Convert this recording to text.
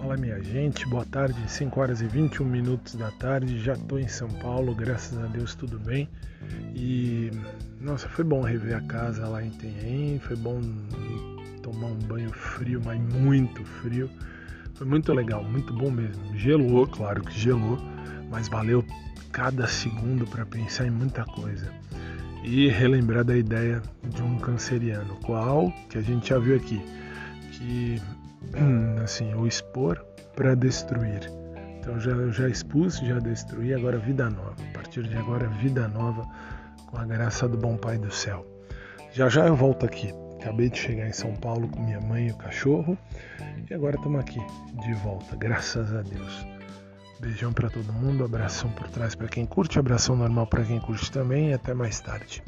Fala minha gente, boa tarde, 5 horas e 21 minutos da tarde, já estou em São Paulo, graças a Deus tudo bem. E nossa, foi bom rever a casa lá em Tenhem, foi bom tomar um banho frio, mas muito frio. Foi muito legal, muito bom mesmo. Gelou, claro que gelou, mas valeu cada segundo para pensar em muita coisa. E relembrar da ideia de um canceriano, qual que a gente já viu aqui, que assim, o expor para destruir. Então já, já expus, já destruí, agora vida nova. A partir de agora, vida nova com a graça do bom Pai do céu. Já já eu volto aqui. Acabei de chegar em São Paulo com minha mãe e o cachorro e agora estamos aqui de volta, graças a Deus. Beijão para todo mundo, abração por trás para quem curte, abração normal para quem curte também e até mais tarde.